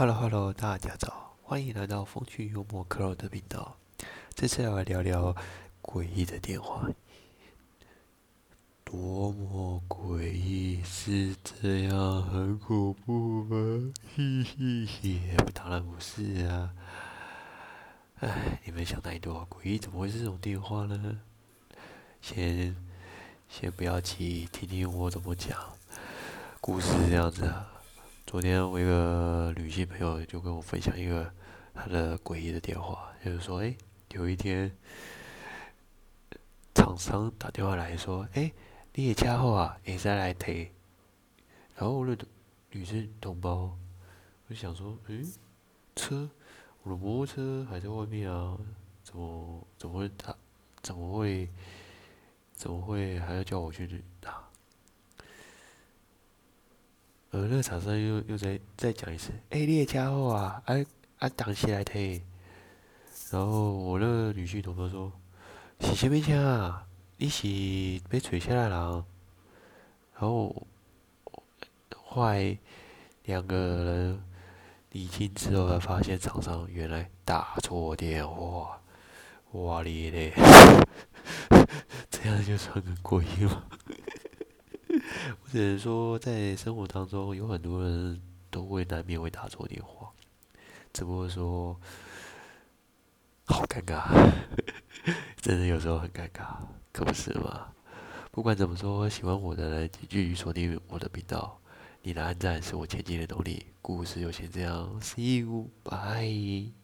Hello Hello，大家早，欢迎来到风趣幽默 Crow 的频道。这次要来聊聊诡异的电话，多么诡异，是这样很恐怖吗？嘿 嘿嘿，当然不是啊。哎，你们想太多，诡异怎么会是这种电话呢？先先不要急，听听我怎么讲。故事这样子啊。昨天我一个女性朋友就跟我分享一个她的诡异的电话，就是说，哎，有一天厂商打电话来说，哎，你的车好啊，也在来提。然后我的女性同胞我就想说，嗯，车，我的摩托车还在外面啊，怎么怎么会打怎么会怎么会还要叫我去拿？我，那个厂商又又再再讲一次，哎，你的家伙啊，啊啊，当时来提。然后我那个女婿同胞说，是什么车啊？你是被吹下来了？然后后来两个人理清之后，才发现厂商原来打错电话，哇哩嘞，这样就算很诡异吗？我只能说，在生活当中，有很多人都会难免会打错电话，只不过说，好尴尬，真的有时候很尴尬，可不是吗？不管怎么说，喜欢我的人请继续锁定我的频道，你的按赞是我前进的动力。故事就先这样，See you，bye。